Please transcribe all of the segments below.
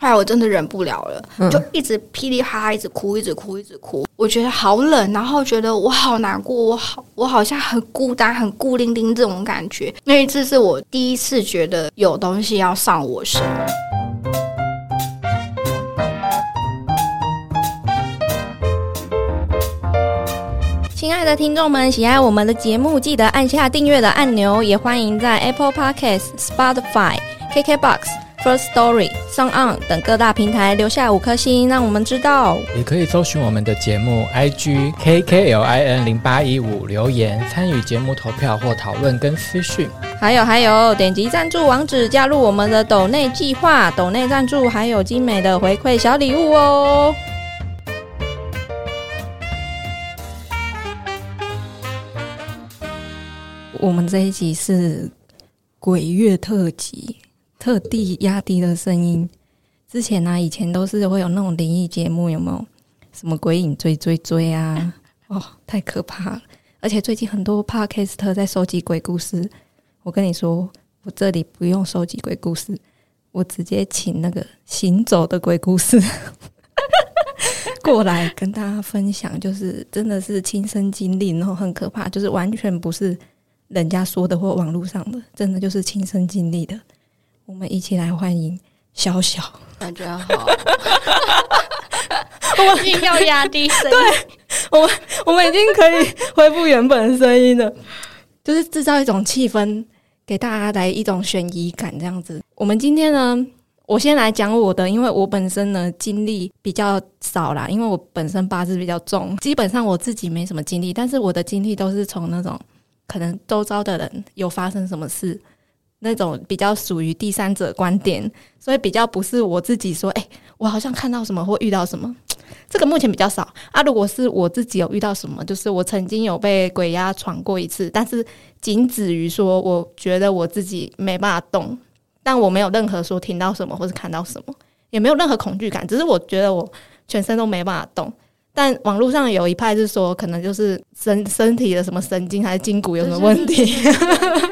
后来我真的忍不了了，嗯就一直噼里啪啦，一直哭，一直哭，一直哭。我觉得好冷，然后觉得我好难过，我好，我好像很孤单、很孤零零这种感觉。那一次是我第一次觉得有东西要上我身。亲爱的听众们，喜爱我们的节目，记得按下订阅的按钮，也欢迎在 Apple Podcast、Spotify、KKBox、First Story、Sound On 等各大平台留下五颗星，让我们知道。也可以搜寻我们的节目 IG KKLIN 零八一五留言，参与节目投票或讨论跟私讯。还有还有，点击赞助网址加入我们的抖内计划，抖内赞助还有精美的回馈小礼物哦。我们这一集是鬼月特辑，特地压低了声音。之前呢、以前都是会有那种灵异节目，有没有？什么鬼影追追追啊？哦，太可怕了！而且最近很多 podcast 在收集鬼故事。我跟你说，我这里不用收集鬼故事，我直接请那个行走的鬼故事 过来跟大家分享，就是真的是亲身经历，然后很可怕，就是完全不是人家说的或网络上的，真的就是亲身经历的。我们一起来欢迎小小。感觉好，我硬要压低声音。我们已经可以恢复原本的声音了，就是制造一种气氛，给大家来一种悬疑感，这样子。我们今天呢，我先来讲我的，因为我本身呢经历比较少啦，因为我本身八字比较重，基本上我自己没什么经历，但是我的经历都是从那种可能周遭的人有发生什么事。那种比较属于第三者观点，所以比较不是我自己说，哎、我好像看到什么或遇到什么，这个目前比较少啊。如果是我自己有遇到什么，就是我曾经有被鬼压床过一次，但是仅止于说，我觉得我自己没办法动，但我没有任何说听到什么或是看到什么，也没有任何恐惧感，只是我觉得我全身都没办法动。但网络上有一派是说，可能就是身身体的什么神经还是筋骨有什么问题，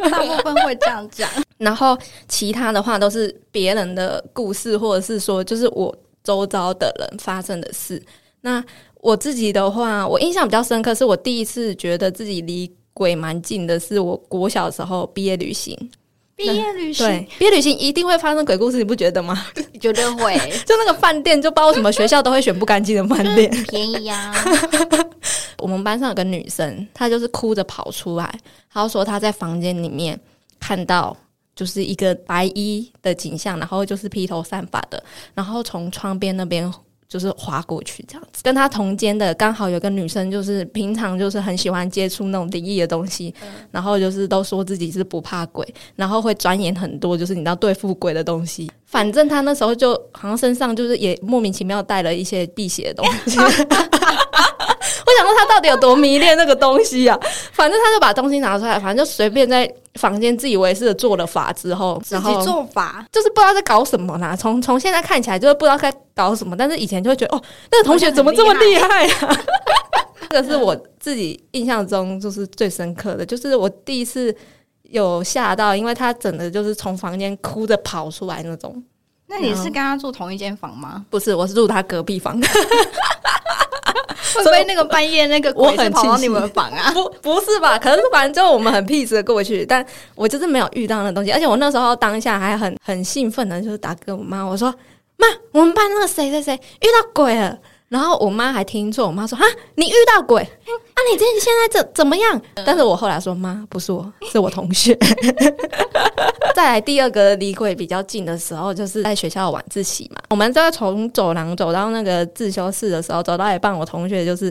大部分会这样讲。然后其他的话都是别人的故事，或者是说就是我周遭的人发生的事。那我自己的话，我印象比较深刻，是我第一次觉得自己离鬼蛮近的，是我国小时候毕业旅行。毕业旅行对，毕业旅行一定会发生鬼故事，你不觉得吗？绝对会 就那个饭店，就不知道什么学校都会选不干净的饭店。便宜啊。我们班上有个女生，她就是哭着跑出来，她说她在房间里面看到就是一个白衣的景象，然后就是披头散发的，然后从窗边那边就是划过去这样子。跟他同间的刚好有个女生，就是平常就是很喜欢接触那种灵异的东西，然后就是都说自己是不怕鬼，然后会钻研很多就是你知道对付鬼的东西。反正他那时候就好像身上就是也莫名其妙带了一些辟邪的东西。我想说他到底有多迷恋那个东西啊？反正他就把东西拿出来，反正就随便在房间自以为是的做了法之后，自己然后做法，就是不知道在搞什么啦。从从现在看起来就是不知道该搞什么，但是以前就会觉得哦，那个同学怎么这么厉害啊？这个是我自己印象中就是最深刻的，就是我第一次有吓到，因为他整的就是从房间哭着跑出来那种。那你是跟他住同一间房吗？不是，我是住他隔壁房。会不会那个半夜那个我很跑到你们房啊？不不是吧？可是反正就我们很 peace 的过去，但我就是没有遇到那东西，而且我那时候当下还很很兴奋的，就是打给我妈，我说妈，我们班那个谁谁谁遇到鬼了。然后我妈还听错，我妈说：“啊，你遇到鬼啊？你这现在怎怎么样？”但是我后来说：“妈，不是我，是我同学。” 再来第二个离鬼比较近的时候，就是在学校晚自习嘛。我们在从走廊走到那个自修室的时候，走到一半，我同学就是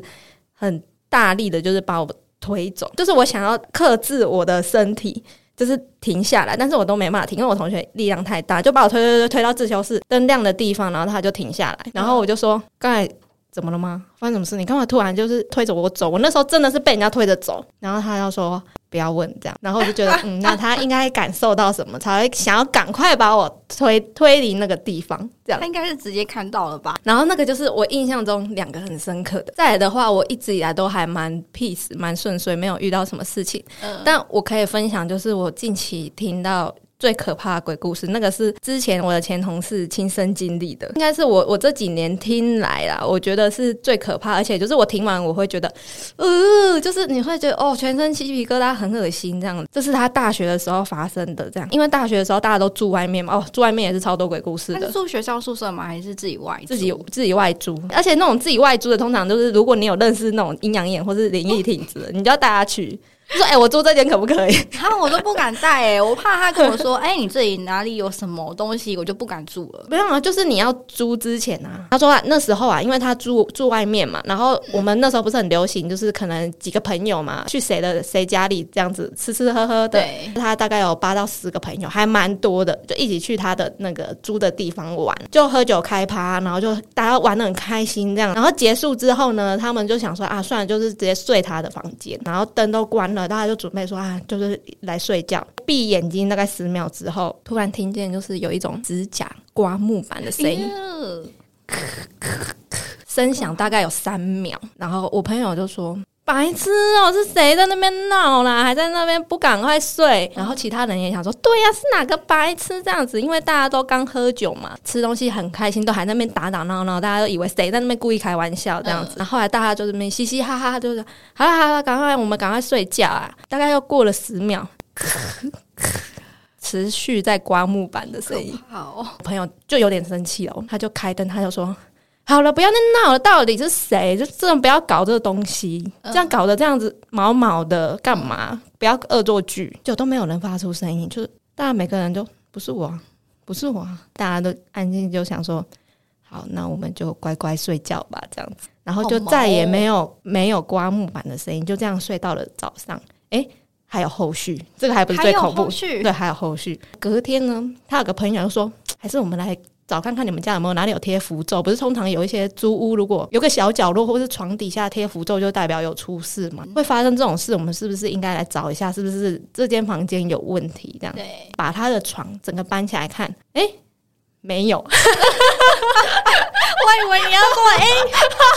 很大力的，就是把我推走，就是我想要克制我的身体。就是停下来，但是我都没办法停，因为我同学力量太大，就把我推推推推到自修室灯亮的地方，然后他就停下来，然后我就说：“刚才怎么了吗？发生什么事？你干嘛突然就是推着我走？我那时候真的是被人家推着走。”然后他就说：“不要问这样。”然后我就觉得，嗯，那他应该感受到什么，才会想要赶快把我推推离那个地方，这样他。应该是直接看到了吧？然后那个就是我印象中两个很深刻的。再来的话，我一直以来都还蛮 peace、蛮顺遂，没有遇到什么事情。嗯，但我可以分享，就是我近期听到最可怕的鬼故事，那个是之前我的前同事亲身经历的，应该是我我这几年听来啦，我觉得是最可怕，而且就是我听完我会觉得，呃，就是你会觉得哦，全身鸡皮疙瘩，很恶心这样。这是他大学的时候发生的，这样，因为大学的时候大家都住外面嘛，哦，住外面也是超多鬼故事的。住学校宿舍吗？还是自己外自己自己外租？而且那种自己外租的，通常就是如果你有认识那种阴阳眼或是灵异体质，你就要带他去。说哎，我租这间可不可以？他我都不敢带哎，我怕他跟我说哎，你这里哪里有什么东西，我就不敢住了。没有啊，就是你要租之前啊，他说啊，那时候啊，因为他住住外面嘛，然后我们那时候不是很流行，就是可能几个朋友嘛，去谁的谁家里这样子吃吃喝喝的。他大概有八到十个朋友，还蛮多的，就一起去他的那个租的地方玩，就喝酒开趴，然后就大家玩的很开心这样。然后结束之后呢，他们就想说啊，算了，就是直接睡他的房间，然后灯都关了，大家就准备说。啊，就是来睡觉，闭眼睛大概十秒之后，突然听见就是有一种指甲刮木板的声音，声响大概有三秒，然后我朋友就说：“白痴哦，是谁在那边闹啦？还在那边不赶快睡？”然后其他人也想说：“对呀，是哪个白痴这样子？因为大家都刚喝酒嘛，吃东西很开心，都还在那边打打闹闹，大家都以为谁在那边故意开玩笑这样子。然后后来大家就这边嘻嘻哈哈，就是好了好了，赶快我们赶快睡觉啊！大概又过了十秒，持续在刮木板的声音。好，朋友就有点生气了，他就开灯，他就说。好了，不要再闹了。到底是谁？就这种不要搞这个东西，这样搞得这样子毛毛的，干嘛？不要恶作剧，就都没有人发出声音，就是大家每个人都不是我，不是我，大家都安静，就想说好，那我们就乖乖睡觉吧，这样子，然后就再也没有没有刮木板的声音，就这样睡到了早上。哎，还有后续，这个还不是最恐怖，对，还有后续。隔天呢，他有个朋友就说，还是我们来。找看看你们家有没有哪里有贴符咒？不是通常有一些租屋，如果有个小角落或是床底下贴符咒，就代表有出事嘛？会发生这种事，我们是不是应该来找一下，是不是这间房间有问题？这样，把他的床整个搬起来看，哎，没有。我以为你要说，哎，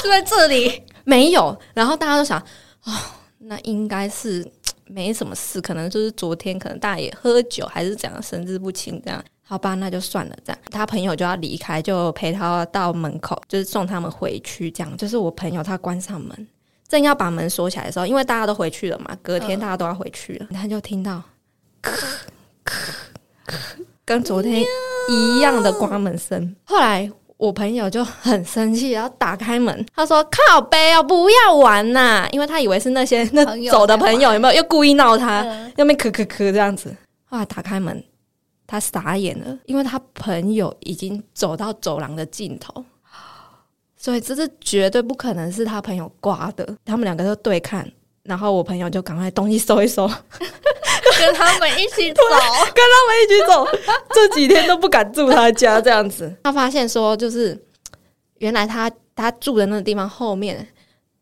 住在这里，没有。然后大家都想，哦，那应该是没什么事，可能就是昨天可能大爷喝酒还是怎样，神志不清这样。好吧，那就算了。这样，他朋友就要离开，就陪他到门口，就是送他们回去。这样，就是我朋友他关上门，正要把门锁起来的时候，因为大家都回去了嘛，隔天大家都要回去了，他就听到咳咳咳，跟昨天一样的关门声。后来我朋友就很生气，然后打开门，他说：“靠背哦，不要玩呐！”因为他以为是那些那走的朋友，有没有又故意闹他，又没咳咳咳这样子。后来打开门。他傻眼了，因为他朋友已经走到走廊的尽头，所以这是绝对不可能是他朋友刮的。他们两个就对看，然后我朋友就赶快东西收一收，跟他们一起走，跟他们一起走。这几天都不敢住他家，这样子。他发现说，就是原来他他住的那个地方后面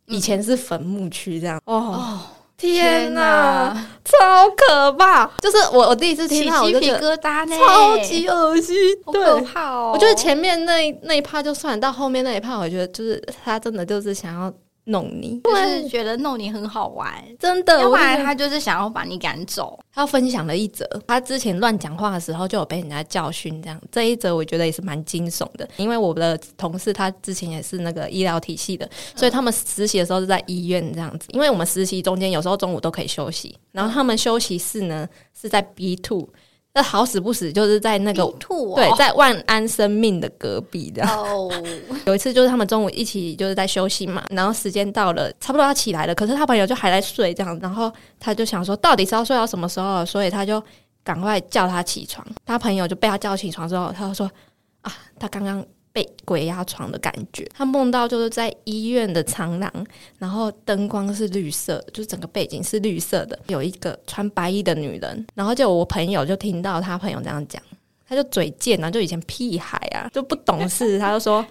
以前是坟墓区，这样哦。天哪，超可怕！就是我，我第一次听到，鸡皮疙瘩呢，超级恶心，可怕哦！我觉得前面那那一趴就算，到后面那一趴，我觉得就是他真的就是想要。弄你，就是觉得弄你很好玩，真的。要不然他就是想要把你赶走。他分享了一则，他之前乱讲话的时候就有被人家教训，这样。这一则我觉得也是蛮惊悚的，因为我的同事他之前也是那个医疗体系的，所以他们实习的时候是在医院这样子。因为我们实习中间有时候中午都可以休息，然后他们休息室呢是在 B two。那好死不死，就是在那个对，在万安生命的隔壁的。哦，有一次就是他们中午一起就是在休息嘛，然后时间到了，差不多要起来了，可是他朋友就还在睡这样，然后他就想说，到底是要睡到什么时候？所以他就赶快叫他起床。他朋友就被他叫起床之后，他就说啊，他刚刚。被鬼压床的感觉，他梦到就是在医院的长廊，然后灯光是绿色，就是整个背景是绿色的，有一个穿白衣的女人，然后就我朋友就听到他朋友这样讲，他就嘴贱啊，就以前屁孩啊，就不懂事，他就说：“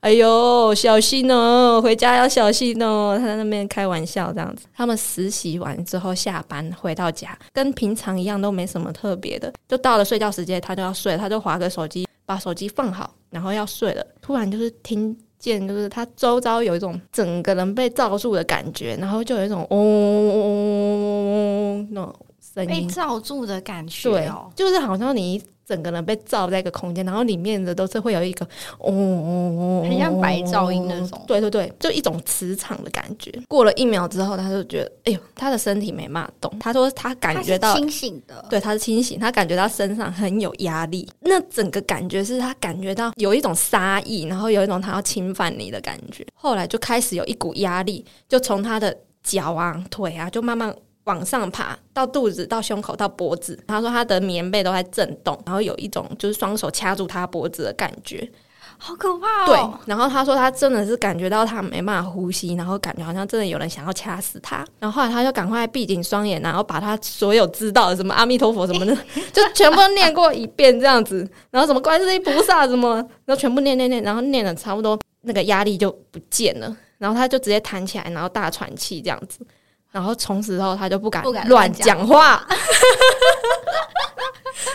哎呦，小心哦，回家要小心哦。”他在那边开玩笑这样子。他们实习完之后下班回到家，跟平常一样都没什么特别的，就到了睡觉时间，他就要睡，他就划个手机。把手机放好，然后要睡了。突然就是听见，就是他周遭有一种整个人被罩住的感觉，然后就有一种嗡嗡嗡嗡嗡那种声音，被罩住的感觉对哦，，就是好像你整个人被罩在一个空间，然后里面的都是会有一个哦哦哦，很像白噪音那种对对对，就一种磁场的感觉。过了一秒之后，他就觉得，哎呦，他的身体没骂动。他说他感觉到清醒的，对，他是清醒，他感觉到身上很有压力，那整个感觉是他感觉到有一种杀意，然后有一种他要侵犯你的感觉。后来就开始有一股压力，就从他的脚啊、腿啊，就慢慢往上爬，到肚子、到胸口、到脖子。他说他的棉被都在震动，然后有一种就是双手掐住他脖子的感觉。好可怕哦对哦。，然后他说他真的是感觉到他没办法呼吸，然后感觉好像真的有人想要掐死他。然后后来他就赶快闭紧双眼，然后把他所有知道的什么阿弥陀佛什么的，就全部念过一遍这样子。然后什么观世音菩萨什么，然后全部念念念，然后念了差不多那个压力就不见了。然后他就直接弹起来，然后大喘气这样子。然后从此之后他就不敢乱乱讲讲话。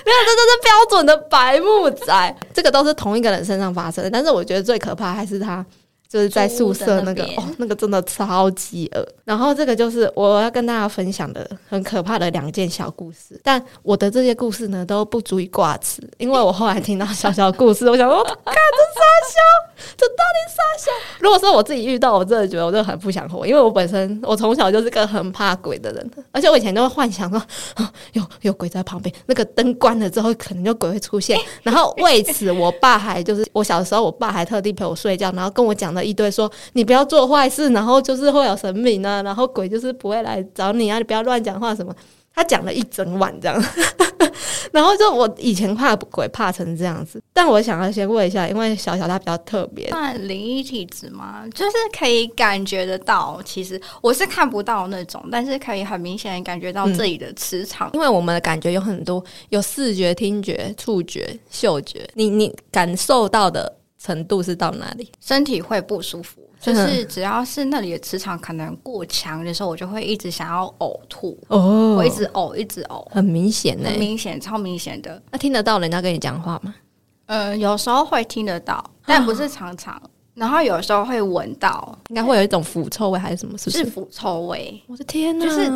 没有，这都是标准的白木仔。这个都是同一个人身上发生的，但是我觉得最可怕还是他。就是在宿舍那个哦，那个真的超级恶。然后这个就是我要跟大家分享的很可怕的两件小故事，但我的这些故事呢都不足以挂齿，因为我后来听到小小故事，我想说，看这傻笑，这到底傻笑？如果说我自己遇到，我真的觉得我真的很不想活，因为我本身我从小就是个很怕鬼的人，而且我以前都会幻想说，啊、有有鬼在旁边，那个灯关了之后，可能就鬼会出现。然后为此，我爸还就是我小的时候，我爸还特地陪我睡觉，然后跟我讲了一堆说你不要做坏事，然后就是会有神明啊，然后鬼就是不会来找你啊，你不要乱讲话什么。他讲了一整晚这样，然后就我以前怕鬼怕成这样子，但我想要先问一下，因为小小他比较特别，算灵异体质吗？就是可以感觉得到，其实我是看不到那种，但是可以很明显的感觉到这里的磁场。因为我们的感觉有很多，有视觉、听觉、触觉、嗅觉，你你感受到的程度是到哪里？身体会不舒服，就是只要是那里的磁场可能过强的时候，我就会一直想要呕吐，哦我一直呕，一直呕，很明显呢、很明显，超明显的。那听得到人家跟你讲话吗？呃，有时候会听得到，但不是常常。然后有时候会闻到应该会有一种腐臭味还是什么？是不是？是腐臭味，我的天哪！就是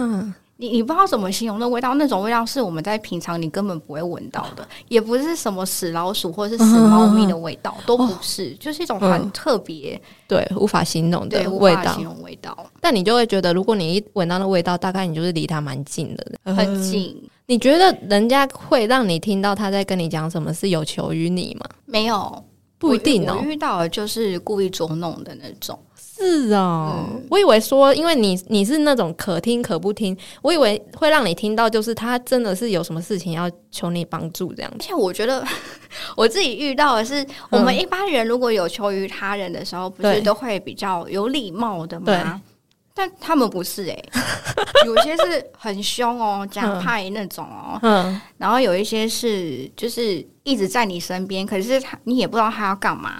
你你不知道怎么形容那味道，那种味道是我们在平常你根本不会闻到的，也不是什么死老鼠或者是死猫咪的味道，都不是，就是一种很特别，对，无法形容，的味道无法形。容味道，但你就会觉得，如果你一闻到那味道，大概你就是离它蛮近的，很。近。你觉得人家会让你听到他在跟你讲什么是有求于你吗？没有，不一定哦遇到的就是故意捉弄的那种。是哦，嗯。我以为说，因为你你是那种可听可不听，我以为会让你听到，就是他真的是有什么事情要求你帮助这样子。而且我觉得 我自己遇到的是，我们一般人如果有求于他人的时候，不是都会比较有礼貌的吗？但他们不是诶、有些是很凶哦，讲派那种哦，嗯，然后有一些是就是一直在你身边，可是他你也不知道他要干嘛，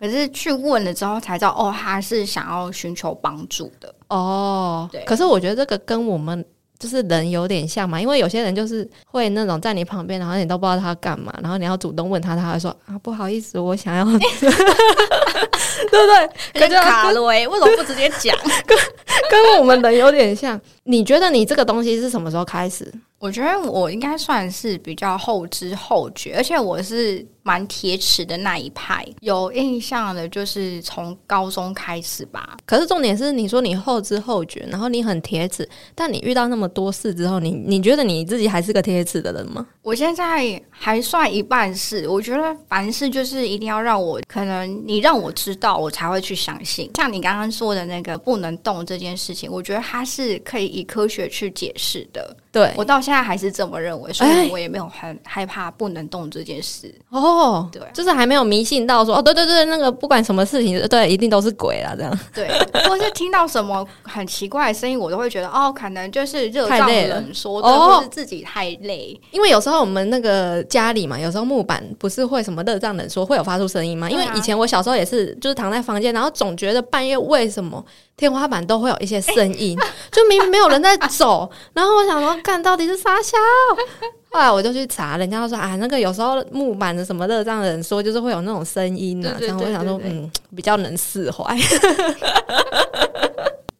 可是去问了之后才知道，哦，他是想要寻求帮助的。哦，对可是我觉得这个跟我们就是人有点像嘛，因为有些人就是会那种在你旁边，然后你都不知道他干嘛，然后你要主动问他，他会说啊不好意思，我想要，对不对？那就卡了诶，为什么不直接讲？跟跟我们人有点像。你觉得你这个东西是什么时候开始？我觉得我应该算是比较后知后觉，而且我是蛮铁齿的那一派。有印象的就是从高中开始吧，可是重点是，你说你后知后觉，然后你很铁齿，但你遇到那么多事之后，你你觉得你自己还是个铁齿的人吗？我现在还算一半是，我觉得凡事就是一定要让我，可能你让我知道，我才会去相信。像你刚刚说的那个不能动这件事情，我觉得它是可以以科学去解释的。对，我到现在还是这么认为，所哎以我也没有很害怕不能动这件事。哦，对就是还没有迷信到说，哦，对对对，那个不管什么事情，对，一定都是鬼啦，这样。对，或是听到什么很奇怪的声音，我都会觉得哦，可能就是热胀冷缩，或是自己太累。因为有时候我们那个家里嘛，有时候木板不是会什么热胀冷缩，会有发出声音吗？因为以前我小时候也是，就是躺在房间，然后总觉得半夜为什么天花板都会有一些声音，就明明没有人在走，然后我想说，看到底是啥笑？后来我就去查，人家都说啊，那个有时候木板的什么热胀冷缩，就是会有那种声音啊。然后我想说，嗯，比较能释怀。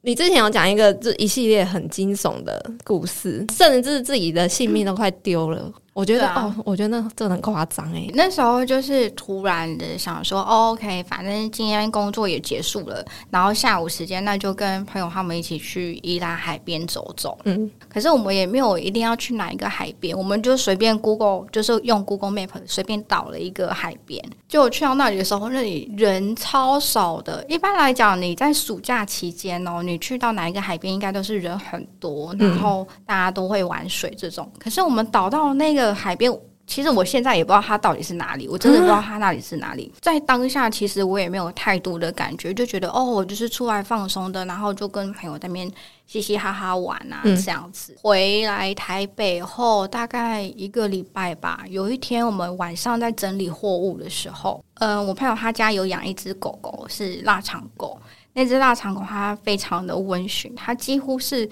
你之前有讲一个这一系列很惊悚的故事，甚至自己的性命都快丢了。我觉得、啊哦，我觉得那这很夸张哎。那时候就是突然的想说、哦、，OK，反正今天工作也结束了，然后下午时间那就跟朋友他们一起去伊拉海边走走。嗯，可是我们也没有一定要去哪一个海边，我们就随便 Google，就是用 Google Map 随便导了一个海边。就我去到那里的时候，那里人超少的。一般来讲，你在暑假期间哦，你去到哪一个海边，应该都是人很多，然后大家都会玩水这种。可是我们导到那个海边。其实我现在也不知道它到底是哪里，我真的不知道它那里是哪里。在当下，其实我也没有太多的感觉，就觉得哦，我就是出来放松的，然后就跟朋友在那边嘻嘻哈哈玩啊，嗯这样子。回来台北后大概一个礼拜吧，有一天我们晚上在整理货物的时候，嗯、我朋友他家有养一只狗狗，是腊肠狗。那只腊肠狗它非常的温驯，它几乎是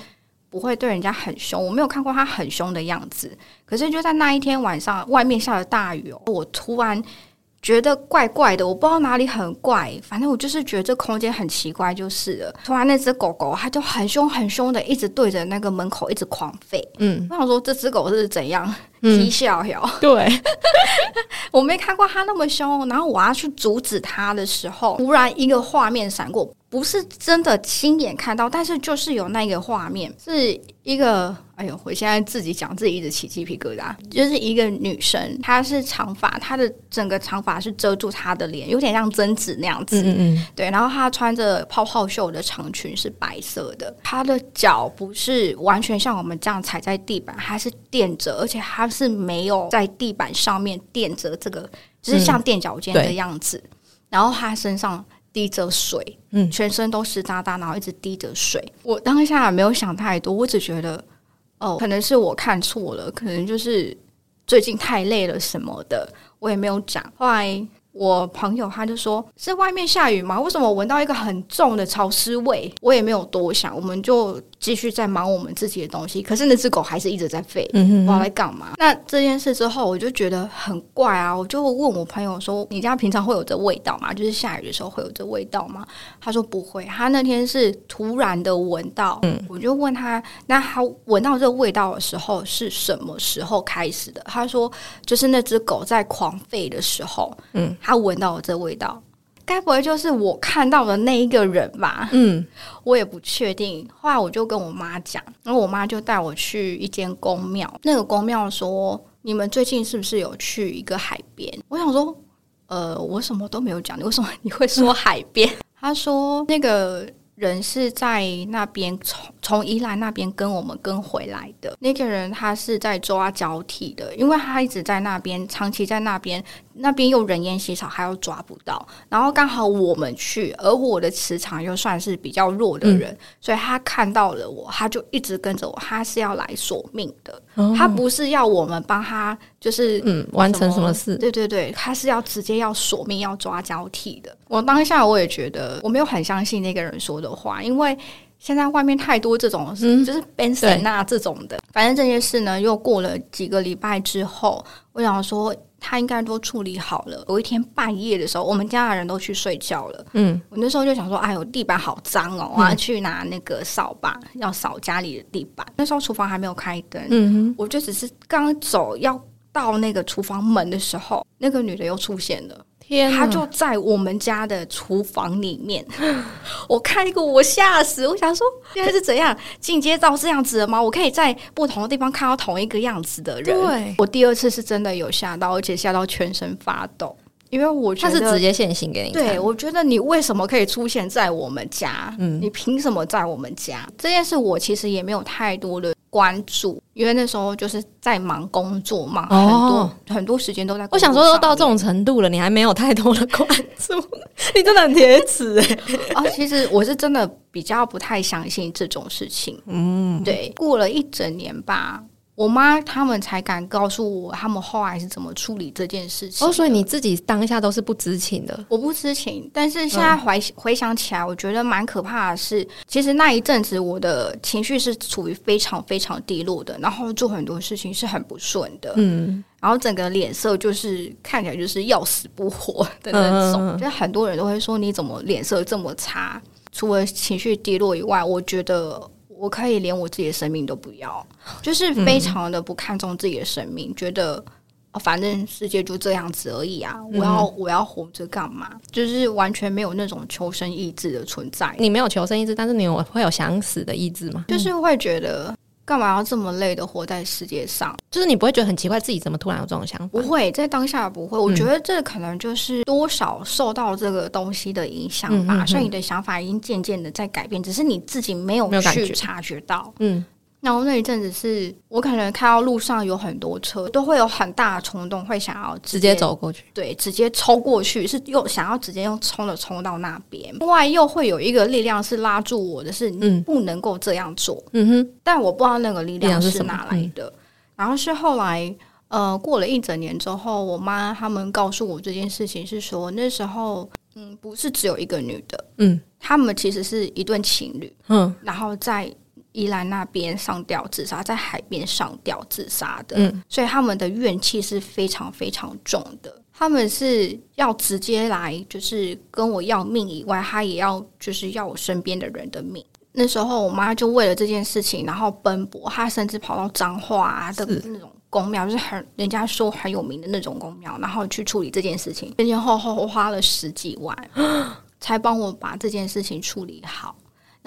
不会对人家很凶，我没有看过它很凶的样子。可是就在那一天晚上，外面下了大雨哦，我突然觉得怪怪的，我不知道哪里很怪，反正我就是觉得这空间很奇怪，就是了。突然那只狗狗它就很凶很凶的，一直对着那个门口一直狂吠。嗯我想说这只狗是怎样？嗯啼笑笑，对，我没看过它那么凶。然后我要去阻止它的时候，突然一个画面闪过，不是真的亲眼看到，但是就是有那个画面，是一个。哎呦，我现在自己讲自己一直起鸡皮疙瘩。就是一个女生，她是长发，她的整个长发是遮住她的脸，有点像贞子那样子。嗯嗯对，然后她穿着泡泡袖的长裙是白色的，她的脚不是完全像我们这样踩在地板，她是垫着，而且她是没有在地板上面垫着这个，就是像垫脚尖的样子。然后她身上滴着水，嗯全身都湿哒哒，然后一直滴着水。我当下也没有想太多，我只觉得哦，可能是我看错了，可能就是最近太累了什么的，我也没有讲。后来我朋友他就说：“是外面下雨吗？为什么我闻到一个很重的潮湿味？”我也没有多想，我们就继续在忙我们自己的东西。可是那只狗还是一直在吠，嗯不知道嗯在干嘛。那这件事之后，我就觉得很怪啊，我就问我朋友说：“你家平常会有这味道吗？就是下雨的时候会有这味道吗？”他说不会，他那天是突然的闻到。嗯我就问他，那他闻到这个味道的时候是什么时候开始的？他说就是那只狗在狂吠的时候，嗯，他闻到了这味道。该不会就是我看到的那一个人吧？嗯我也不确定。后来我就跟我妈讲，然后我妈就带我去一间公庙。那个公庙说：“你们最近是不是有去一个海边？”我想说，呃，我什么都没有讲，你为什么你会说海边？他说那个。人是在那边从从宜兰那边跟我们跟回来的那个人，他是在抓交替的，因为他一直在那边，长期在那边，那边又人烟稀少，他又抓不到。然后刚好我们去，而我的磁场又算是比较弱的人，所以他看到了我，他就一直跟着我，他是要来索命的，哦他不是要我们帮他，就是嗯完成什么事？对对对，他是要直接要索命，要抓交替的。我当下我也觉得，我没有很相信那个人说的话，因为现在外面太多这种，嗯就是 Benson 啊这种的。反正这件事呢，又过了几个礼拜之后，我想说他应该都处理好了。有一天半夜的时候，我们家的人都去睡觉了，嗯。我那时候就想说，哎呦，地板好脏哦，我要去拿那个扫把，要扫家里的地板。那时候厨房还没有开灯，嗯我就只是刚走要到那个厨房门的时候，那个女的又出现了，天哪，她就在我们家的厨房里面。我看一个，我吓死，我想说现在是怎样进阶到这样子的吗？我可以在不同的地方看到同一个样子的人。对我第二次是真的有吓到，而且吓到全身发抖，因为我觉得他得是直接现形给你看，对，我觉得你为什么可以出现在我们家？嗯你凭什么在我们家？这件事我其实也没有太多的关注，因为那时候就是在忙工作，嘛很多、哦很多时间都在。我想说，都到这种程度了，你还没有太多的关注，你真的很铁齿哎。啊，其实我是真的比较不太相信这种事情。嗯，对，过了一整年吧。我妈他们才敢告诉我，他们后来是怎么处理这件事情。哦，所以你自己当下都是不知情的。我不知情，但是现在回、回想起来，我觉得蛮可怕的是，其实那一阵子我的情绪是处于非常非常低落的，然后做很多事情是很不顺的，嗯，然后整个脸色就是看起来就是要死不活的那种，就很多人都会说你怎么脸色这么差。除了情绪低落以外，我觉得我可以连我自己的生命都不要，就是非常的不看重自己的生命，觉得。哦反正世界就这样子而已啊！我要我要活着干嘛？就是完全没有那种求生意志的存在，你没有求生意志，但是你有会有想死的意志吗？就是会觉得干嘛要这么累的活在世界上？就是你不会觉得很奇怪，自己怎么突然有这种想法？不会，在当下不会。我觉得这可能就是多少受到这个东西的影响吧，所以你的想法已经渐渐的在改变，只是你自己没有去察觉到。嗯，然后那一阵子是我可能看到路上有很多车，都会有很大的冲动，会想要直接走过去。对，直接冲过去，是又想要直接用冲的冲到那边。另外又会有一个力量是拉住我的，是你嗯不能够这样做。嗯哼，但我不知道那个力量是哪来的。然后是后来，呃，过了一整年之后，我妈他们告诉我这件事情，是说那时候，嗯，不是只有一个女的，嗯他们其实是一对情侣，嗯然后在宜兰那边上吊自杀，在海边上吊自杀的。嗯所以他们的怨气是非常非常重的。他们是要直接来，就是跟我要命以外，他也要就是要我身边的人的命。那时候我妈就为了这件事情，然后奔波，她甚至跑到彰化啊的那种宫庙，就是很人家说很有名的那种宫庙，然后去处理这件事情，前前后后花了十几万，才帮我把这件事情处理好。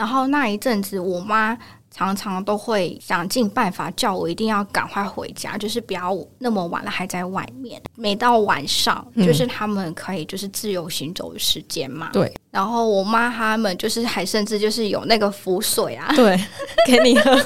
然后那一阵子，我妈常常都会想尽办法叫我一定要赶快回家，就是不要那么晚了还在外面。每到晚上，嗯就是他们可以就是自由行走的时间嘛。对。然后我妈他们就是还甚至就是有那个浮水啊，对，给你喝。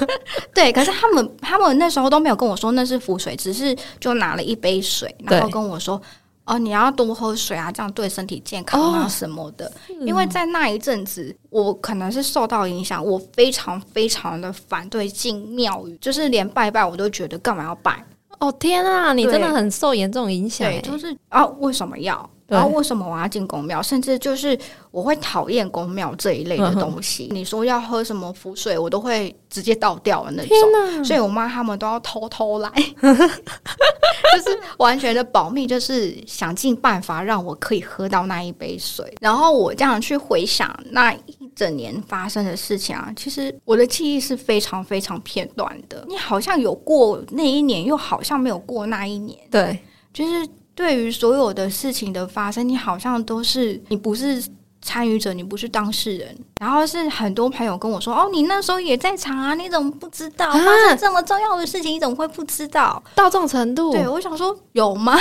对。可是他们他们那时候都没有跟我说那是浮水，只是就拿了一杯水，然后跟我说。哦，你要多喝水啊，这样对身体健康啊哦什么的。因为在那一阵子，我可能是受到影响，我非常非常的反对进庙宇，就是连拜拜我都觉得干嘛要拜？哦天啊，你真的很受严重影响。就是啊，为什么要？对然后为什么我要进公庙？甚至就是我会讨厌公庙这一类的东西。你说要喝什么符水，我都会直接倒掉的那种。所以我妈他们都要偷偷来，就是完全的保密，就是想尽办法让我可以喝到那一杯水。然后我这样去回想那一整年发生的事情啊，其实我的记忆是非常非常片段的。你好像有过那一年，又好像没有过那一年，对，就是对于所有的事情的发生，你好像都是你不是。参与者，你不是当事人，然后是很多朋友跟我说：“哦，你那时候也在场啊，你怎么不知道？啊发生这么重要的事情，你怎么会不知道？”到这种程度，对，我想说有吗？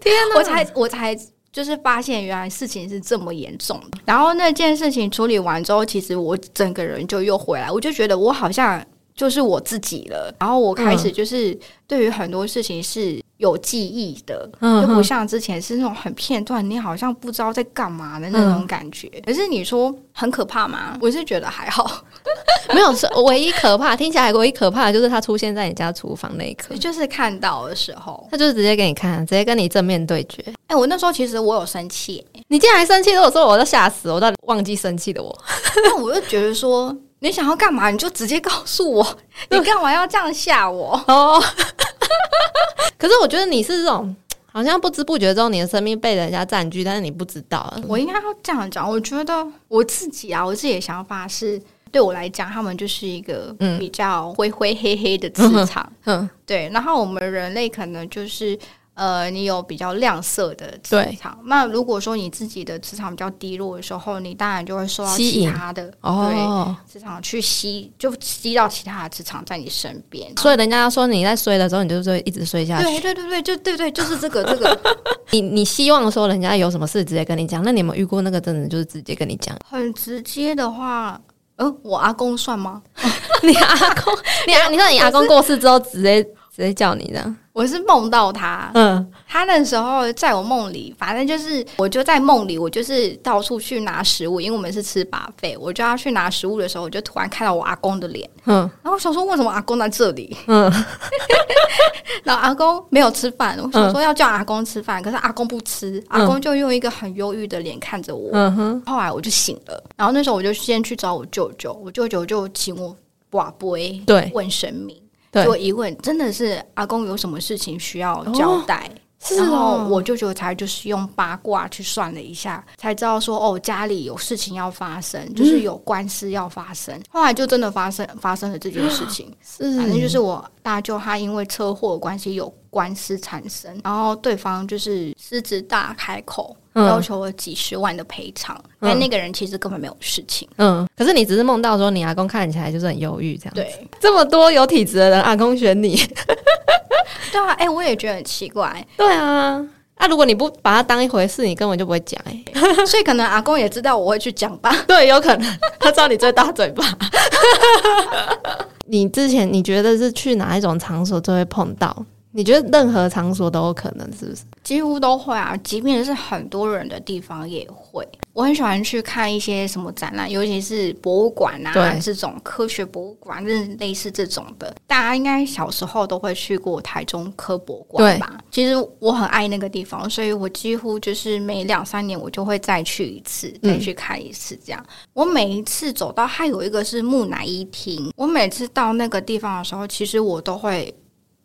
天哪！我才我才就是发现原来事情是这么严重的。然后那件事情处理完之后，其实我整个人就又回来，我就觉得我好像就是我自己了。然后我开始就是对于很多事情是有记忆的，嗯就不像之前是那种很片段，你好像不知道在干嘛的那种感觉。可是你说很可怕吗？我是觉得还好，没有，是唯一可怕，听起来唯一可怕的就是他出现在你家厨房那一刻，就是看到的时候，他就是直接给你看，直接跟你正面对决。哎、我那时候其实我有生气、你竟然还生气，如果说我都吓死，我都忘记生气的我。但我就觉得说，你想要干嘛，你就直接告诉我，你干嘛要这样吓我？哦，可是我觉得你是这种，好像不知不觉中你的生命被人家占据，但是你不知道。我应该要这样讲，我觉得我自己啊，我自己的想法是，对我来讲，他们就是一个嗯比较灰灰黑黑的磁场，嗯，对。然后我们人类可能就是。呃，你有比较亮色的磁场。那如果说你自己的磁场比较低落的时候，你当然就会受到其他的哦，对磁场去吸，就吸到其他的磁场在你身边。所以人家说你在睡的时候，你就是会一直睡下对去。对对对，就对对，就是这个这个 你你希望说人家有什么事直接跟你讲，那你有没有遇过那个真的就是直接跟你讲？很直接的话，嗯、我阿公算吗？你阿公，你阿你说你阿公过世之后，直接直接叫你的？我是梦到他，嗯，他那时候在我梦里，反正就是我就在梦里，我就是到处去拿食物，因为我们是吃把费，我就要去拿食物的时候，我就突然看到我阿公的脸，嗯。然后我想说为什么阿公在这里？嗯，然后阿公没有吃饭，我想说要叫阿公吃饭，可是阿公不吃，阿公就用一个很忧郁的脸看着我。嗯哼，后来我就醒了，然后那时候我就先去找我舅舅，我舅舅就请我瓦杯对。问神明，对就一问真的是阿公有什么事情需要交代。是然后哦，我舅舅才就是用八卦去算了一下，才知道说哦家里有事情要发生，就是有官司要发生。后来就真的发生发生了这件事情，是反正就是我大舅他因为车祸的关系有官司产生，然后对方就是狮子大开口。嗯要求了几十万的赔偿，但那个人其实根本没有事情。嗯，可是你只是梦到说你阿公看起来就是很忧郁这样。，对，这么多有体质的人，阿公选你。对啊，哎、我也觉得很奇怪，对啊，啊，如果你不把它当一回事，你根本就不会讲哎、所以可能阿公也知道我会去讲吧。对，有可能他知道你最大嘴巴。你之前你觉得是去哪一种场所都会碰到？你觉得任何场所都有可能，是不是？几乎都会啊，即便是很多人的地方也会。我很喜欢去看一些什么展览，尤其是博物馆啊这种科学博物馆，就是类似这种的。大家应该小时候都会去过台中科博馆吧？其实我很爱那个地方，所以我几乎就是每两三年我就会再去一次，嗯再去看一次。这样，我每一次走到它有一个是木乃伊厅，我每次到那个地方的时候，其实我都会。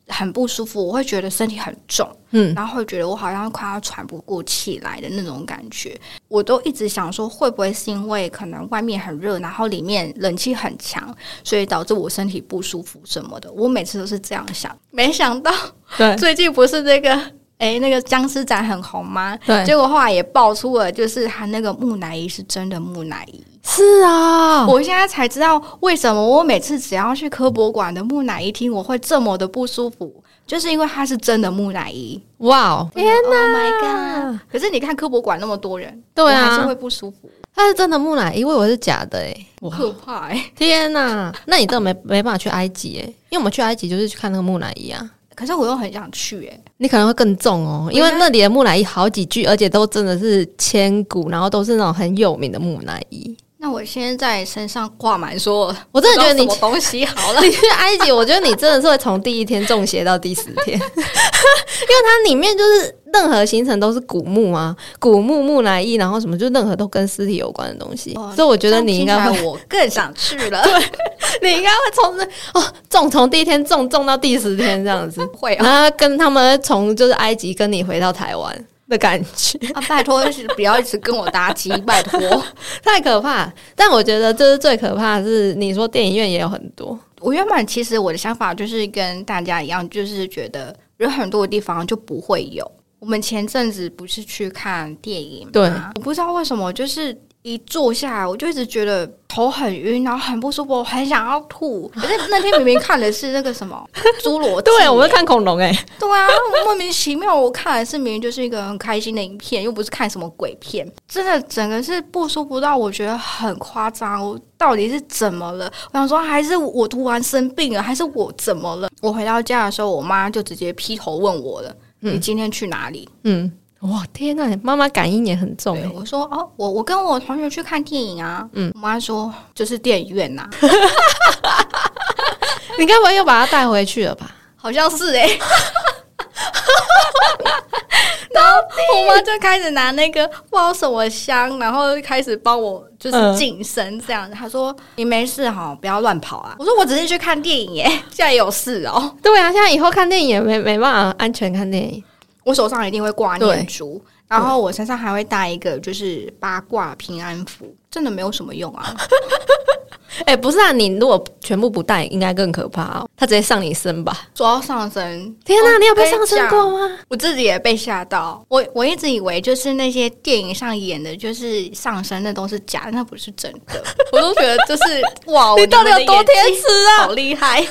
很不舒服，我会觉得身体很重，嗯，然后会觉得我好像快要喘不过气来的那种感觉。我都一直想说，会不会是因为可能外面很热，然后里面冷气很强，所以导致我身体不舒服什么的。我每次都是这样想，没想到对 最近不是这个。诶，那个僵尸展很红吗？对结果后来也爆出了，就是他那个木乃伊是真的木乃伊。是啊，我现在才知道为什么我每次只要去科博馆的木乃伊厅，我会这么的不舒服，就是因为它是真的木乃伊。哇哦，天哪！Oh my god！可是你看科博馆那么多人，对啊。还是啊会，不舒服，它是真的木乃伊，我以为是假的哎、我，可怕哎、天哪，那你真的没没办法去埃及哎、因为我们去埃及就是去看那个木乃伊啊。可是我又很想去哎、你可能会更重哦，因为那里的木乃伊好几具，而且都真的是千古，然后都是那种很有名的木乃伊。那我先在在身上挂满说，我真的觉得你不知道什么东西好了。你去埃及，我觉得你真的是会从第一天中邪到第十天，因为它里面就是任何行程都是古墓啊，古墓木乃伊，然后什么就任何都跟尸体有关的东西，哦所以我觉得你应该会，我更想去了。对你应该会从这哦中从第一天中中到第十天这样子，会啊，然后跟他们从就是埃及跟你回到台湾的感觉。啊拜托不要一直跟我搭机，拜托。太可怕！但我觉得这是最可怕的是，你说电影院也有很多，我原本其实我的想法就是跟大家一样，就是觉得有很多地方就不会有。我们前阵子不是去看电影吗？对我不知道为什么，就是一坐下来，我就一直觉得头很晕，然后很不舒服，我很想要吐。可是那天明明看的是那个什么 侏罗纪，对，我们在看恐龙哎、对啊，莫名其妙，我看的是明明就是一个很开心的影片，又不是看什么鬼片，真的整个是不舒服到我觉得很夸张。我到底是怎么了？我想说，还是我突然生病了，还是我怎么了？我回到家的时候，我妈就直接劈头问我了：“嗯你今天去哪里嗯，哇天呐，妈妈感应也很？”重我说：“哦，我我跟我同学去看电影啊。”嗯我妈说：“就是电影院呐、你该不会又把她带回去了吧？好像是哎、然后我妈就开始拿那个不知道什么香，然后开始帮我就是嗯净身这样。她说：“你没事哈，不要乱跑啊。”我说：“我只是去看电影耶，现在有事哦。对啊，现在以后看电影也没没办法安全看电影。我手上一定会挂念珠，然后我身上还会带一个就是八卦平安符，真的没有什么用啊。哎、不是啊，你如果全部不带，应该更可怕哦。他直接上你身吧？主要上身，天哪，哦你有被上身过吗？我自己也被吓到。我我一直以为就是那些电影上演的，就是上身那都是假的，那不是真的。我都觉得就是哇，你到底有多天天使啊？好厉害！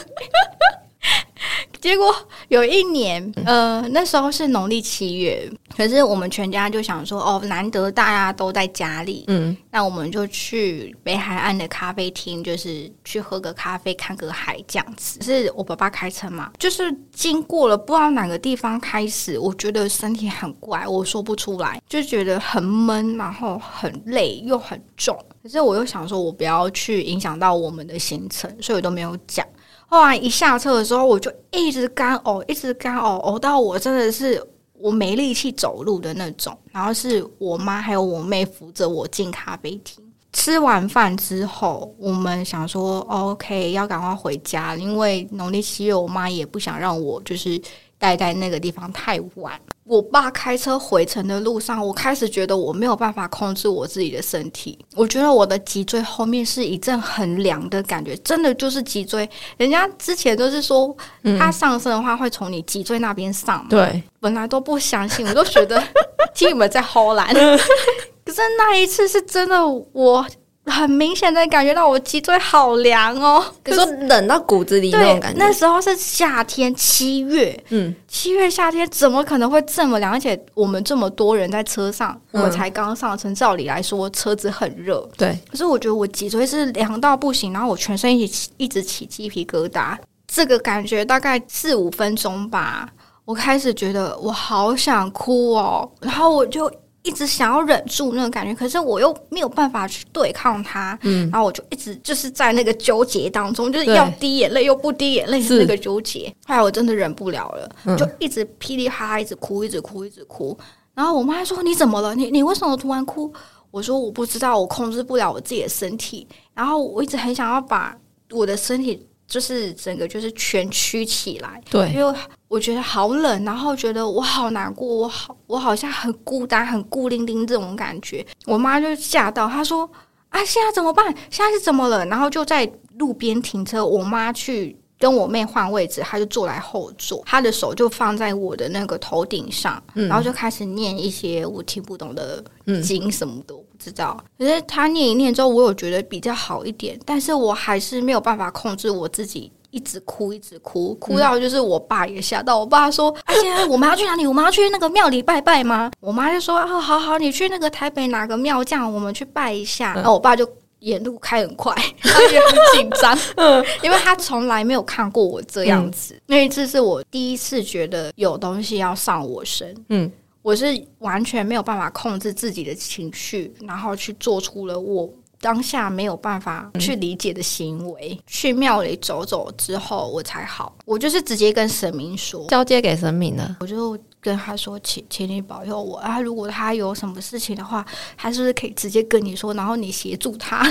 结果有一年，呃，那时候是农历七月，可是我们全家就想说，哦，难得大家都在家里，嗯，那我们就去北海岸的咖啡厅，就是去喝个咖啡、看个海这样子。是我爸爸开车嘛，就是经过了不知道哪个地方开始，我觉得身体很怪，我说不出来，就觉得很闷，然后很累又很重。可是我又想说，我不要去影响到我们的行程，所以我都没有讲。后来一下车的时候，我就一直干呕，一直干呕，呕到我真的是我没力气走路的那种。然后是我妈还有我妹扶着我进咖啡厅。吃完饭之后，我们想说，OK，要赶快回家，因为农历七月，我妈也不想让我就是待在那个地方太晚。我爸开车回程的路上，我开始觉得我没有办法控制我自己的身体。我觉得我的脊椎后面是一阵很凉的感觉，真的就是脊椎。人家之前都是说，它上升的话会从你脊椎那边上。对，本来都不相信，我都觉得 听你们在吼兰。可是那一次是真的，我。很明显的感觉到我脊椎好凉哦，可是冷到骨子里那种感觉。那时候是夏天，七月，嗯，七月夏天怎么可能会这么凉？而且我们这么多人在车上，我才刚上车，照理来说车子很热，对。可是我觉得我脊椎是凉到不行，然后我全身一起一直起鸡皮疙瘩，这个感觉大概四五分钟吧，我开始觉得我好想哭哦，然后我就。一直想要忍住那个感觉，可是我又没有办法去对抗它，嗯，然后我就一直就是在那个纠结当中，就是要滴眼泪又不滴眼泪，是那个纠结。后来我真的忍不了了，就一直噼里啪啦一直哭，一直哭，一直哭。然后我妈说：“你怎么了？你你为什么突然哭？”我说：“我不知道，我控制不了我自己的身体。然后我一直很想要把我的身体。”就是整个就是蜷曲起来，对，因为我觉得好冷，然后觉得我好难过，我好我好像很孤单，很孤零零这种感觉。我妈就吓到，她说：“啊，现在怎么办？现在是怎么了？”然后就在路边停车，我妈去。跟我妹换位置，她就坐来后座，她的手就放在我的那个头顶上，然后就开始念一些我听不懂的经什么的，我不知道。可是她念一念之后，我有觉得比较好一点，但是我还是没有办法控制我自己，一直哭，一直哭，哭到就是我爸也吓到。我爸说：“哎呀我们要去哪里？我们要去那个庙里拜拜吗？”我妈就说：“啊，好好，你去那个台北哪个庙，这样我们去拜一下。”然后我爸就。沿路开很快，他也很紧张，嗯，因为他从来没有看过我这样子。那一次是我第一次觉得有东西要上我身，嗯，我是完全没有办法控制自己的情绪，然后去做出了我当下没有办法去理解的行为。去庙里走走之后，我才好。我就是直接跟神明说，交接给神明了，我就。跟他说，请请你保佑我啊！如果他有什么事情的话，他是不是可以直接跟你说，然后你协助他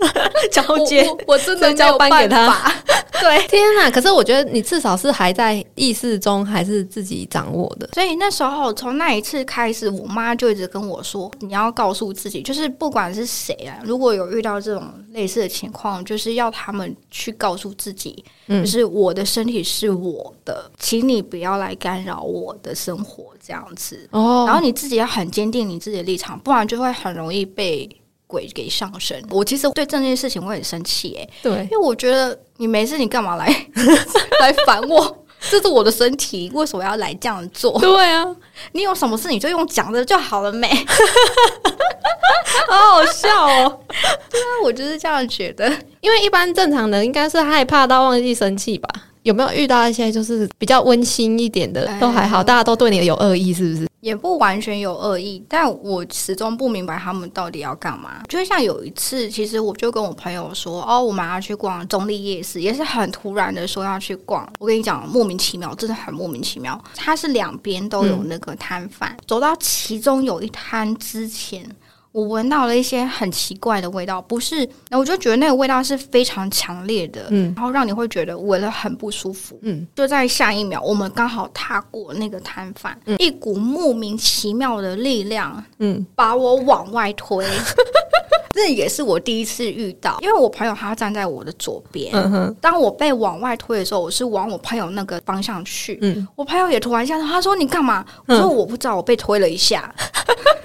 交接？我真的交办给他。对，天哪！可是我觉得你至少是还在意识中，还是自己掌握的。所以那时候从那一次开始，我妈就一直跟我说，你要告诉自己，就是不管是谁啊，如果有遇到这种类似的情况，就是要他们去告诉自己，就是我的身体是我的，请你不要来干扰我的生活，这样子。哦，然后你自己要很坚定你自己的立场，不然就会很容易被。鬼给上身，我其实对这件事情我很生气哎，对，因为我觉得你没事，你干嘛来 来烦我？这是我的身体，为什么要来这样做？对啊，你有什么事你就用讲的就好了，没？好好笑哦！对啊，我就是这样觉得，因为一般正常人应该是害怕到忘记生气吧？有没有遇到一些就是比较温馨一点的？都还好，大家都对你有恶意，是不是？也不完全有恶意，但我始终不明白他们到底要干嘛。就像有一次，其实我就跟我朋友说：“哦，我们要去逛中立夜市，也是很突然的说要去逛。”我跟你讲，莫名其妙，真的很莫名其妙。它是两边都有那个摊贩，走到其中有一摊之前。我闻到了一些很奇怪的味道，不是，那我就觉得那个味道是非常强烈的，嗯，然后让你会觉得闻了很不舒服，嗯，就在下一秒，我们刚好踏过那个摊贩，一股莫名其妙的力量，嗯，把我往外推，这也是我第一次遇到，因为我朋友他站在我的左边，嗯哼，当我被往外推的时候，我是往我朋友那个方向去，嗯，我朋友也突然吓到，他说你干嘛？我说我不知道，我被推了一下。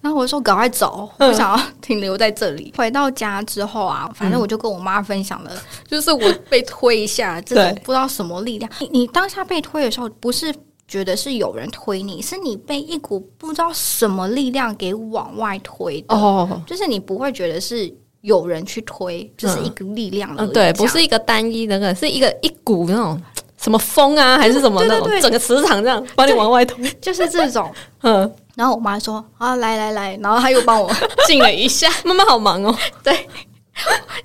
然后我说赶快走，不想要 停留在这里。回到家之后啊，反正我就跟我妈分享了，就是我被推一下，这种不知道什么力量。你你当下被推的时候，不是觉得是有人推你，是你被一股不知道什么力量给往外推的。哦，就是你不会觉得是有人去推，就是一个力量了。对，不是一个单一的，是一个一股那种 什么风啊，还是什么那种整个磁场这样把你往外推，就是这种。嗯。然后我妈说：“啊，来来来！”然后她又帮我静了一下。妈妈好忙哦。对。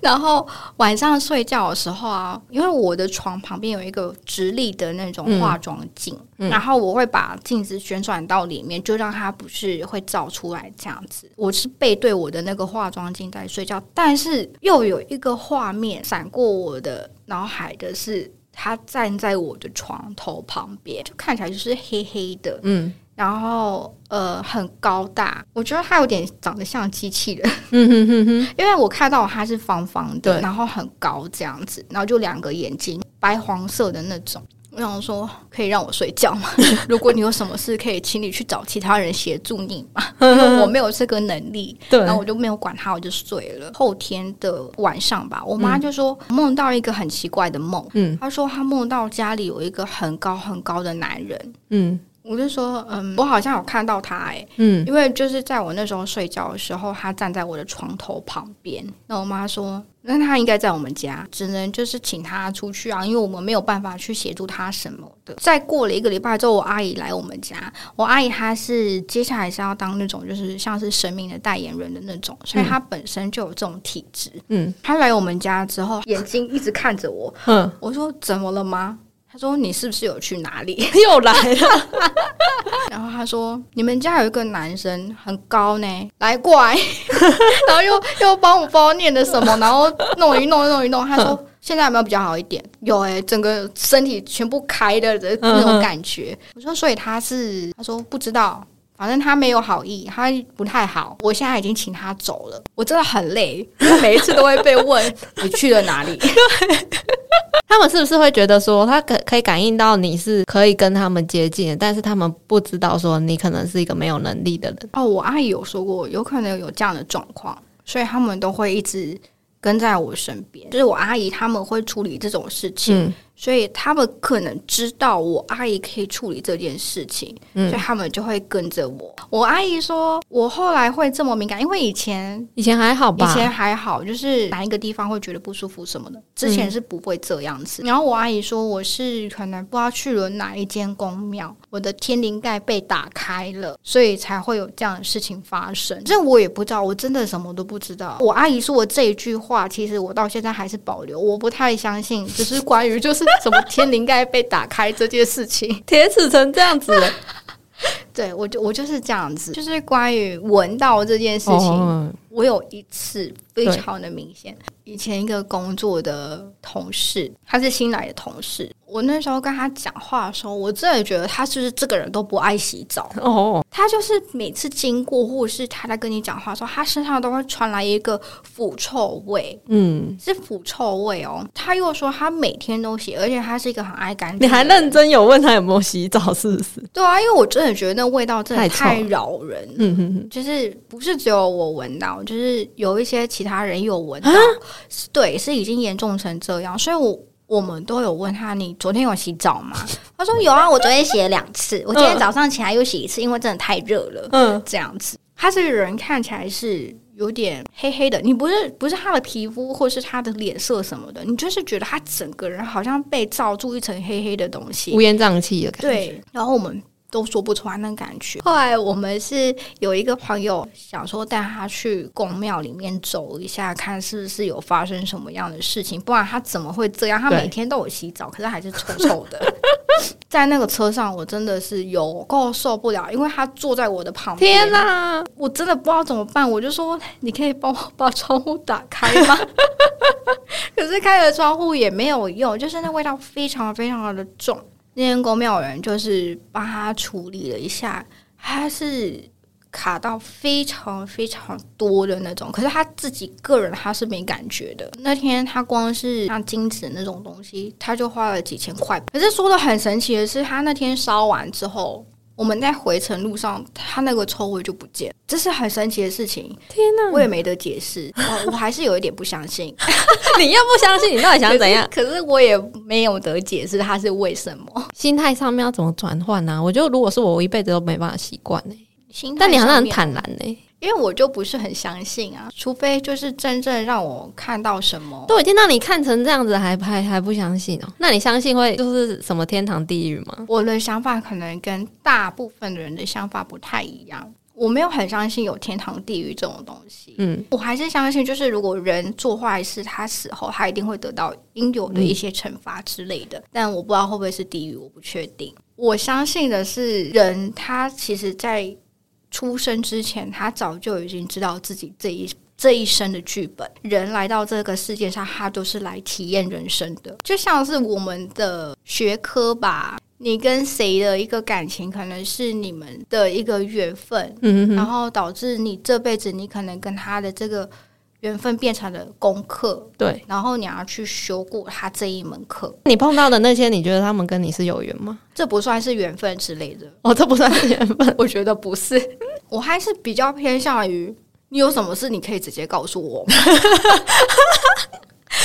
然后晚上睡觉的时候啊，因为我的床旁边有一个直立的那种化妆镜，然后我会把镜子旋转到里面，就让它不是会照出来这样子。我是背对我的那个化妆镜在睡觉，但是又有一个画面闪过我的脑海的是，他站在我的床头旁边，就看起来就是黑黑的。嗯。然后呃很高大，我觉得他有点长得像机器人，嗯哼哼哼，因为我看到他是方方的，然后很高这样子，然后就两个眼睛白黄色的那种。我想说，可以让我睡觉吗？如果你有什么事，可以请你去找其他人协助你嘛，因为我没有这个能力。对然后我就没有管他，我就睡了。后天的晚上吧，我妈就说梦到一个很奇怪的梦，嗯她说她梦到家里有一个很高很高的男人。嗯我就说，嗯，我好像有看到他、欸，嗯，因为就是在我那时候睡觉的时候，他站在我的床头旁边。那我妈说，那他应该在我们家，只能就是请他出去啊，因为我们没有办法去协助他什么的。再过了一个礼拜之后，我阿姨来我们家，我阿姨她是接下来是要当那种就是像是神明的代言人的那种，所以她本身就有这种体质。嗯她来我们家之后，眼睛一直看着我，嗯，我说怎么了吗？她说你是不是有去哪里？又来了，然后他说：“你们家有一个男生很高呢，来过来。”然后又又帮我不知道念的什么，然后弄一弄弄一弄。他说：“现在有没有比较好一点？”有诶、整个身体全部开的的那种感觉。我说：“所以他是？”他说：“不知道。”反正他没有好意，他不太好。我现在已经请他走了，我真的很累，因为每一次都会被问 你去了哪里。他们是不是会觉得说，他可可以感应到你是可以跟他们接近的，但是他们不知道说你可能是一个没有能力的人。哦，我阿姨有说过，有可能有这样的状况，所以他们都会一直跟在我身边。就是我阿姨他们会处理这种事情，嗯所以他们可能知道我阿姨可以处理这件事情，嗯所以他们就会跟着我。我阿姨说，我后来会这么敏感，因为以前。以前还好吧？以前还好，就是哪一个地方会觉得不舒服什么的，之前是不会这样子。然后我阿姨说，我是可能不知道去了哪一间公庙，我的天灵盖被打开了，所以才会有这样的事情发生。这我也不知道，我真的什么都不知道。我阿姨说我这一句话，其实我到现在还是保留，我不太相信，只是关于就是什么天灵盖被打开这件事情。铁齿成这样子了，对我就我就是这样子，就是关于闻到这件事情。哦我有一次非常的明显，以前一个工作的同事，他是新来的同事，我那时候跟他讲话的时候，我真的觉得他就是这个人都不爱洗澡，哦，他就是每次经过或者是他在跟你讲话的时候，他身上都会传来一个腐臭味，嗯，是腐臭味哦。他又说他每天都洗，而且他是一个很爱干净，你还认？真有问他有没有洗澡，是不是？对啊，因为我真的觉得那味道真的太扰人。嗯哼哼，就是不是只有我闻到，就是有一些其他人有闻到，对，是已经严重成这样，所以我我们都有问他，你昨天有洗澡吗？他说有啊，我昨天洗了两次，我今天早上起来又洗一次，因为真的太热了，嗯，这样子。他这个人看起来是有点黑黑的，你不是不是他的皮肤或是他的脸色什么的，你就是觉得他整个人好像被罩住一层黑黑的东西，乌烟瘴气的感觉。对，然后我们都说不出来那感觉。后来我们是有一个朋友想说带他去宫庙里面走一下，看是不是有发生什么样的事情，不然他怎么会这样？他每天都有洗澡，可是还是臭臭的。在那个车上，我真的是有够受不了，因为他坐在我的旁边。天哪！我真的不知道怎么办，我就说你可以帮我把窗户打开吗？可是开了窗户也没有用，就是那味道非常非常的重。那间公庙人就是帮他处理了一下，他是卡到非常非常多的那种，可是他自己个人他是没感觉的。那天他光是像金子那种东西，他就花了几千块。可是说的很神奇的是，他那天烧完之后。我们在回程路上，他那个臭味就不见，这是很神奇的事情。天哪！我也没得解释，我我还是有一点不相信。你又不相信，你到底想怎样？可是？我也没有得解释它是为什么。心态上面要怎么转换呢？我觉得如果是我，我一辈子都没办法习惯呢。心态但你好像很坦然呢，因为我就不是很相信啊，除非就是真正让我看到什么。都已经让你看成这样子，还还还不相信哦？那你相信会就是什么天堂地狱吗？我的想法可能跟大部分的人的想法不太一样。我没有很相信有天堂地狱这种东西，嗯，我还是相信，就是如果人做坏事，他死后他一定会得到应有的一些惩罚之类的。但我不知道会不会是地狱，我不确定。我相信的是，人他其实在出生之前，他早就已经知道自己这一这一生的剧本。人来到这个世界上，他都是来体验人生的，就像是我们的学科吧。你跟谁的一个感情，可能是你们的一个缘分，嗯嗯然后导致你这辈子你可能跟他的这个缘分变成了功课，对。然后你要去修过他这一门课，你碰到的那些，你觉得他们跟你是有缘吗？这不算是缘分之类的，哦，这不算是缘分。我觉得不是，我还是比较偏向于你有什么事你可以直接告诉我吗，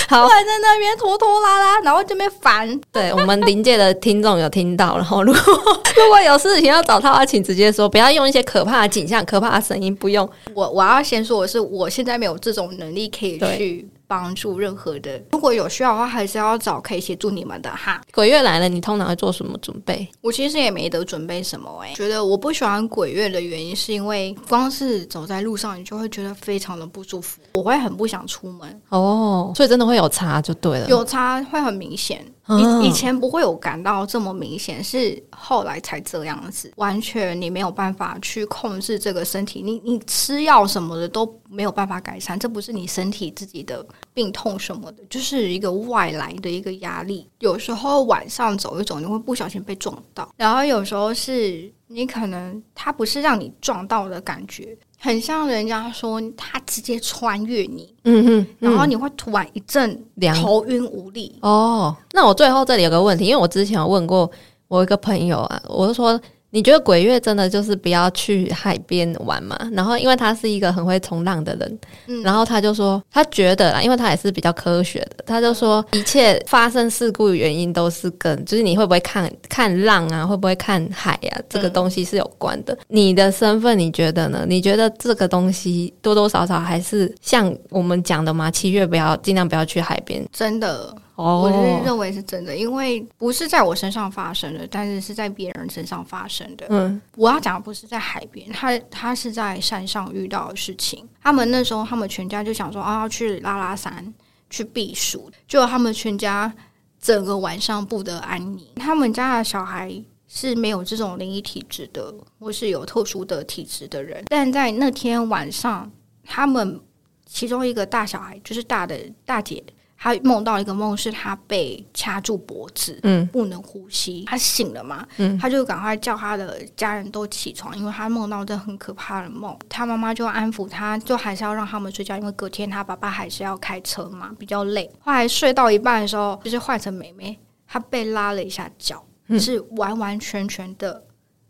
好。不，然在那边拖拖拉拉，然后这边烦，对我们临界的听众有听到，然后如果 如果有事情要找他，请直接说，不要用一些可怕的景象、可怕的声音，不用。我我要先说我是，我现在没有这种能力可以去帮助任何的。如果有需要的话，还是要找可以协助你们的哈。鬼月来了，你通常会做什么准备？我其实也没得准备什么哎、觉得我不喜欢鬼月的原因是因为光是走在路上，你就会觉得非常的不舒服，我会很不想出门，哦，所以真的会有差就对了。有差会很明显。嗯以以前不会有感到这么明显，是后来才这样子。完全你没有办法去控制这个身体，你你吃药什么的都没有办法改善，这不是你身体自己的病痛什么的，就是一个外来的一个压力。有时候晚上走一走，你会不小心被撞到，然后有时候是你可能它不是让你撞到的感觉。很像人家说，他直接穿越你，嗯哼，嗯然后你会突然一阵凉头晕无力。哦。那我最后这里有个问题，因为我之前有问过我一个朋友啊，我就说。你觉得鬼月真的就是不要去海边玩嘛？然后因为他是一个很会冲浪的人，嗯然后他就说他觉得啦，因为他也是比较科学的，他就说一切发生事故的原因都是跟就是你会不会看看浪啊，会不会看海啊，这个东西是有关的。你的身份你觉得呢？你觉得这个东西多多少少还是像我们讲的嘛？七月不要尽量不要去海边真的，哦我是认为是真的，因为不是在我身上发生的，但是是在别人身上发生的。嗯我要讲的不是在海边，他他是在山上遇到的事情。他们那时候，他们全家就想说啊，要去拉拉山去避暑，就他们全家整个晚上不得安宁。他们家的小孩是没有这种灵异体质的，或是有特殊的体质的人，但在那天晚上，他们其中一个大小孩，就是大的大姐。她梦到一个梦，是他被掐住脖子，嗯不能呼吸。他醒了嘛，嗯他就赶快叫他的家人都起床，因为他梦到这很可怕的梦。他妈妈就安抚他，就还是要让他们睡觉，因为隔天他爸爸还是要开车嘛，比较累。后来睡到一半的时候，就是换成妹妹，她被拉了一下脚，嗯是完完全全的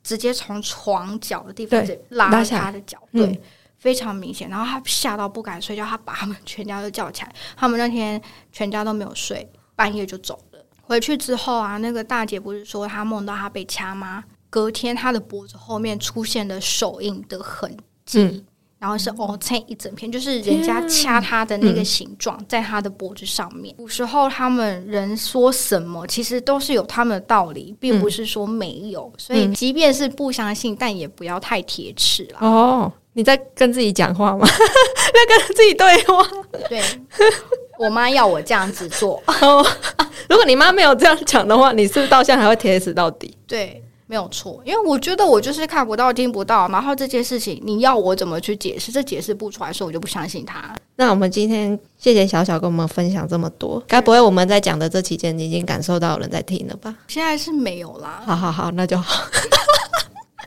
直接从床脚的地方拉下他的脚，嗯对。非常明显，然后他吓到不敢睡觉，他把他们全家都叫起来。他们那天全家都没有睡，半夜就走了。回去之后啊，那个大姐不是说她梦到她被掐吗？隔天她的脖子后面出现了手印的痕迹，嗯然后是哦，这一整片就是人家掐她的那个形状，在她的脖子上面。古时候他们人说什么，其实都是有他们的道理，并不是说没有。所以，即便是不相信，但也不要太铁齿了。哦，你在跟自己讲话吗？在跟自己对话。对，我妈要我这样子做，哦，如果你妈没有这样讲的话，你是不是到现在还会铁死到底？对，没有错，因为我觉得我就是看不到、听不到，然后这件事情你要我怎么去解释，这解释不出来，所以我就不相信他。那我们今天谢谢小小跟我们分享这么多，该不会我们在讲的这期间，你已经感受到有人在听了吧？现在是没有啦，好好好，那就好。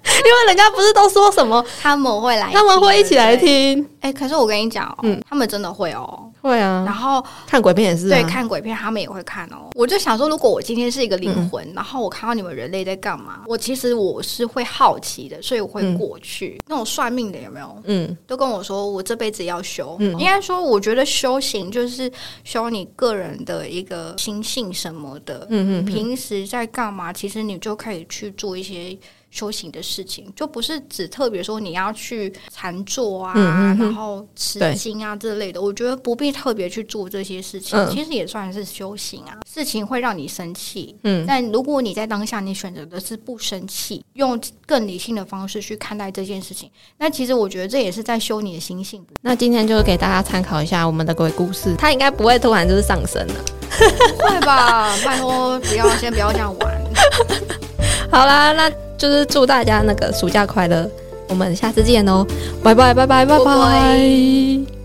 因为人家不是都说什么他们会来，他们会一起来。听？哎、可是我跟你讲哦，嗯他们真的会哦。会啊然，后看鬼片也是对啊。看鬼片，他们也会看哦。我就想说，如果我今天是一个灵魂，然后我看到你们人类在干嘛，我其实我是会好奇的，所以我会嗯过去。那种算命的有没有？嗯都跟我说，我这辈子要修。嗯应该说，我觉得修行就是修你个人的一个心性什么的。嗯嗯嗯，平时在干嘛？其实你就可以去做一些修行的事情，就不是只特别说你要去禅坐啊，嗯嗯嗯然后持对经啊之类的。我觉得不必特别去做这些事情，嗯其实也算是修行啊。事情会让你生气，嗯但如果你在当下你选择的是不生气，用更理性的方式去看待这件事情，那其实我觉得这也是在修你的心性。那今天就给大家参考一下我们的鬼故事，它应该不会突然就是上升了。不 会吧？拜托，不要先不要这样玩。好啦，那就是祝大家那个暑假快乐。我们下次见哦。拜拜拜拜拜拜。